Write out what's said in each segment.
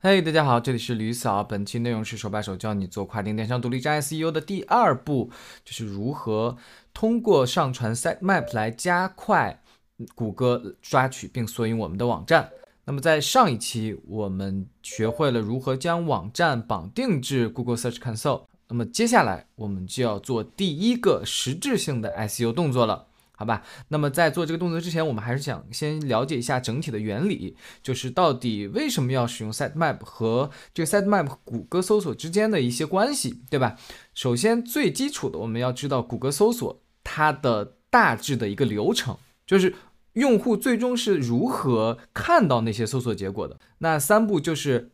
嘿，大家好，这里是吕嫂。本期内容是手把手教你做跨境电商独立站 SEO 的第二步，就是如何通过上传 sitemap 来加快谷歌抓取并索引我们的网站。那么在上一期我们学会了如何将网站绑定至 Google Search Console，那么接下来我们就要做第一个实质性的 SEO 动作了。好吧，那么在做这个动作之前，我们还是想先了解一下整体的原理，就是到底为什么要使用 sitemap 和这个 sitemap 谷歌搜索之间的一些关系，对吧？首先最基础的，我们要知道谷歌搜索它的大致的一个流程，就是用户最终是如何看到那些搜索结果的。那三步就是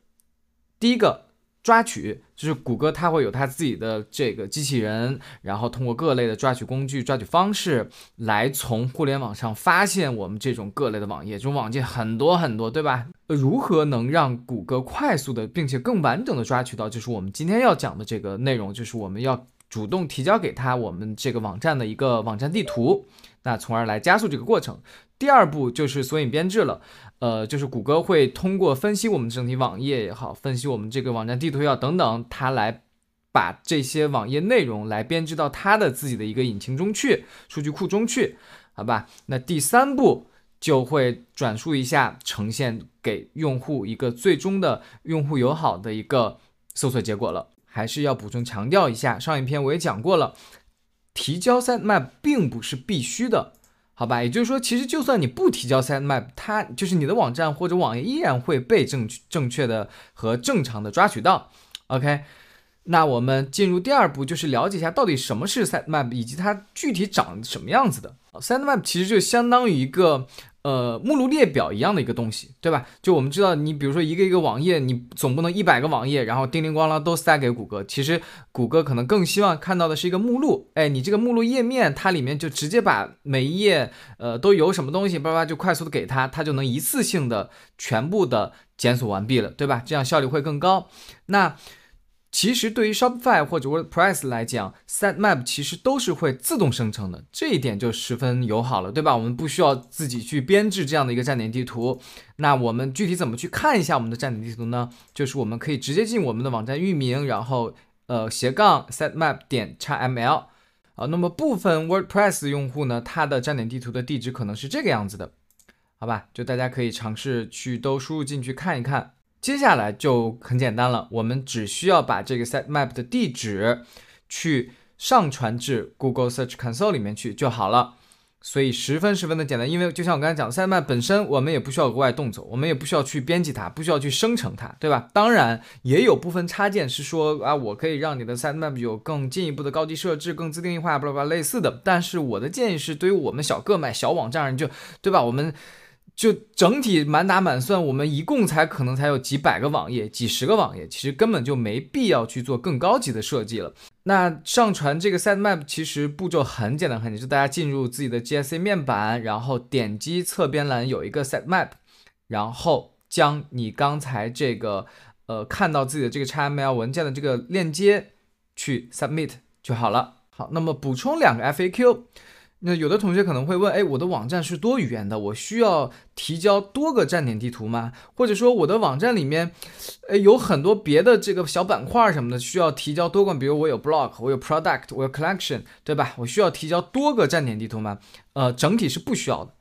第一个。抓取就是谷歌，它会有它自己的这个机器人，然后通过各类的抓取工具、抓取方式来从互联网上发现我们这种各类的网页，这种网页很多很多，对吧？如何能让谷歌快速的并且更完整的抓取到，就是我们今天要讲的这个内容，就是我们要主动提交给他我们这个网站的一个网站地图，那从而来加速这个过程。第二步就是索引编制了。呃，就是谷歌会通过分析我们整体网页也好，分析我们这个网站地图也好等等，它来把这些网页内容来编织到它的自己的一个引擎中去，数据库中去，好吧？那第三步就会转述一下，呈现给用户一个最终的用户友好的一个搜索结果了。还是要补充强调一下，上一篇我也讲过了，提交 sitemap 并不是必须的。好吧，也就是说，其实就算你不提交 sitemap，它就是你的网站或者网页依然会被正正确的和正常的抓取到。OK，那我们进入第二步，就是了解一下到底什么是 sitemap，以及它具体长什么样子的。sitemap 其实就相当于一个。呃，目录列表一样的一个东西，对吧？就我们知道，你比如说一个一个网页，你总不能一百个网页，然后叮铃咣啷都塞给谷歌。其实谷歌可能更希望看到的是一个目录，哎，你这个目录页面，它里面就直接把每一页，呃，都有什么东西，叭叭就快速的给它，它就能一次性的全部的检索完毕了，对吧？这样效率会更高。那其实对于 Shopify 或者 WordPress 来讲，sitemap 其实都是会自动生成的，这一点就十分友好了，对吧？我们不需要自己去编制这样的一个站点地图。那我们具体怎么去看一下我们的站点地图呢？就是我们可以直接进我们的网站域名，然后呃斜杠 sitemap 点 xml 啊。那么部分 WordPress 用户呢，它的站点地图的地址可能是这个样子的，好吧？就大家可以尝试去都输入进去看一看。接下来就很简单了，我们只需要把这个 sitemap 的地址去上传至 Google Search Console 里面去就好了，所以十分十分的简单。因为就像我刚才讲，sitemap 本身我们也不需要额外动作，我们也不需要去编辑它，不需要去生成它，对吧？当然也有部分插件是说啊，我可以让你的 sitemap 有更进一步的高级设置，更自定义化，巴拉巴拉类似的。但是我的建议是，对于我们小个卖小网站就对吧？我们。就整体满打满算，我们一共才可能才有几百个网页、几十个网页，其实根本就没必要去做更高级的设计了。那上传这个 sitemap 其实步骤很简单，很简单，就大家进入自己的 GSC 面板，然后点击侧边栏有一个 sitemap，然后将你刚才这个呃看到自己的这个 XML 文件的这个链接去 submit 就好了。好，那么补充两个 FAQ。那有的同学可能会问，哎，我的网站是多语言的，我需要提交多个站点地图吗？或者说我的网站里面，哎，有很多别的这个小板块什么的，需要提交多个，比如我有 blog，我有 product，我有 collection，对吧？我需要提交多个站点地图吗？呃，整体是不需要的。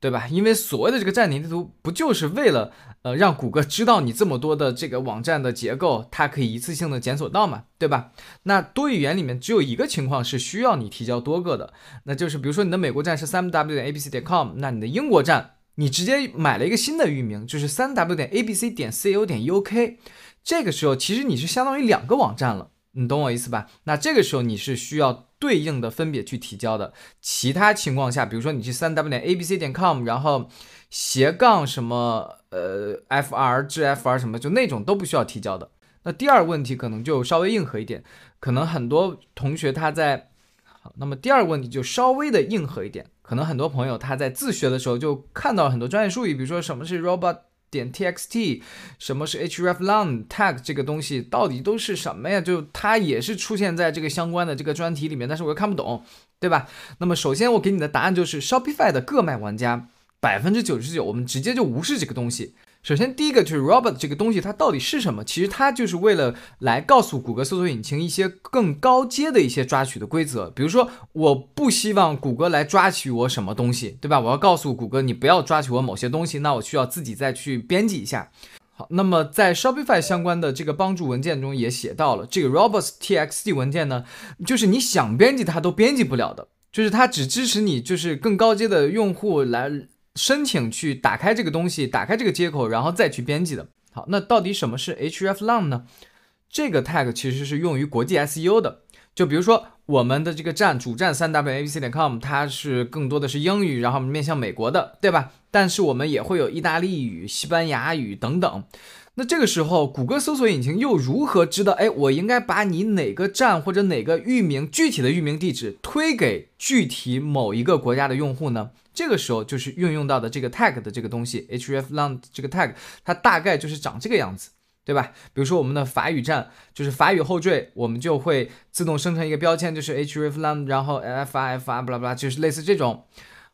对吧？因为所谓的这个站点地图，不就是为了呃让谷歌知道你这么多的这个网站的结构，它可以一次性的检索到嘛，对吧？那多语言里面只有一个情况是需要你提交多个的，那就是比如说你的美国站是三 w 点 abc 点 com，那你的英国站你直接买了一个新的域名，就是三 w 点 abc 点 co 点 uk，这个时候其实你是相当于两个网站了。你懂我意思吧？那这个时候你是需要对应的分别去提交的。其他情况下，比如说你去三 w 点 a b c 点 com，然后斜杠什么呃 f r 至 f r 什么，就那种都不需要提交的。那第二个问题可能就稍微硬核一点，可能很多同学他在好，那么第二个问题就稍微的硬核一点，可能很多朋友他在自学的时候就看到很多专业术语，比如说什么是 robot。点 txt，什么是 hreflang tag 这个东西到底都是什么呀？就它也是出现在这个相关的这个专题里面，但是我又看不懂，对吧？那么首先我给你的答案就是 Shopify 的各卖玩家百分之九十九，我们直接就无视这个东西。首先，第一个就是 robot 这个东西它到底是什么？其实它就是为了来告诉谷歌搜索引擎一些更高阶的一些抓取的规则。比如说，我不希望谷歌来抓取我什么东西，对吧？我要告诉谷歌你不要抓取我某些东西，那我需要自己再去编辑一下。好，那么在 Shopify 相关的这个帮助文件中也写到了，这个 robots txt 文件呢，就是你想编辑它都编辑不了的，就是它只支持你就是更高阶的用户来。申请去打开这个东西，打开这个接口，然后再去编辑的。好，那到底什么是 hreflang 呢？这个 tag 其实是用于国际 SEO 的。就比如说我们的这个站主站三 w abc 点 com，它是更多的是英语，然后面向美国的，对吧？但是我们也会有意大利语、西班牙语等等。那这个时候，谷歌搜索引擎又如何知道？哎，我应该把你哪个站或者哪个域名具体的域名地址推给具体某一个国家的用户呢？这个时候就是运用到的这个 tag 的这个东西，hreflang 这个 tag，它大概就是长这个样子，对吧？比如说我们的法语站就是法语后缀，我们就会自动生成一个标签，就是 hreflang，然后 f i f i 巴拉巴拉，就是类似这种，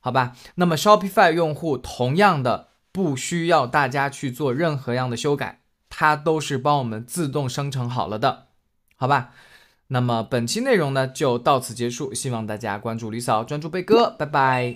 好吧？那么 Shopify 用户同样的不需要大家去做任何样的修改，它都是帮我们自动生成好了的，好吧？那么本期内容呢就到此结束，希望大家关注李嫂，专注贝哥，拜拜。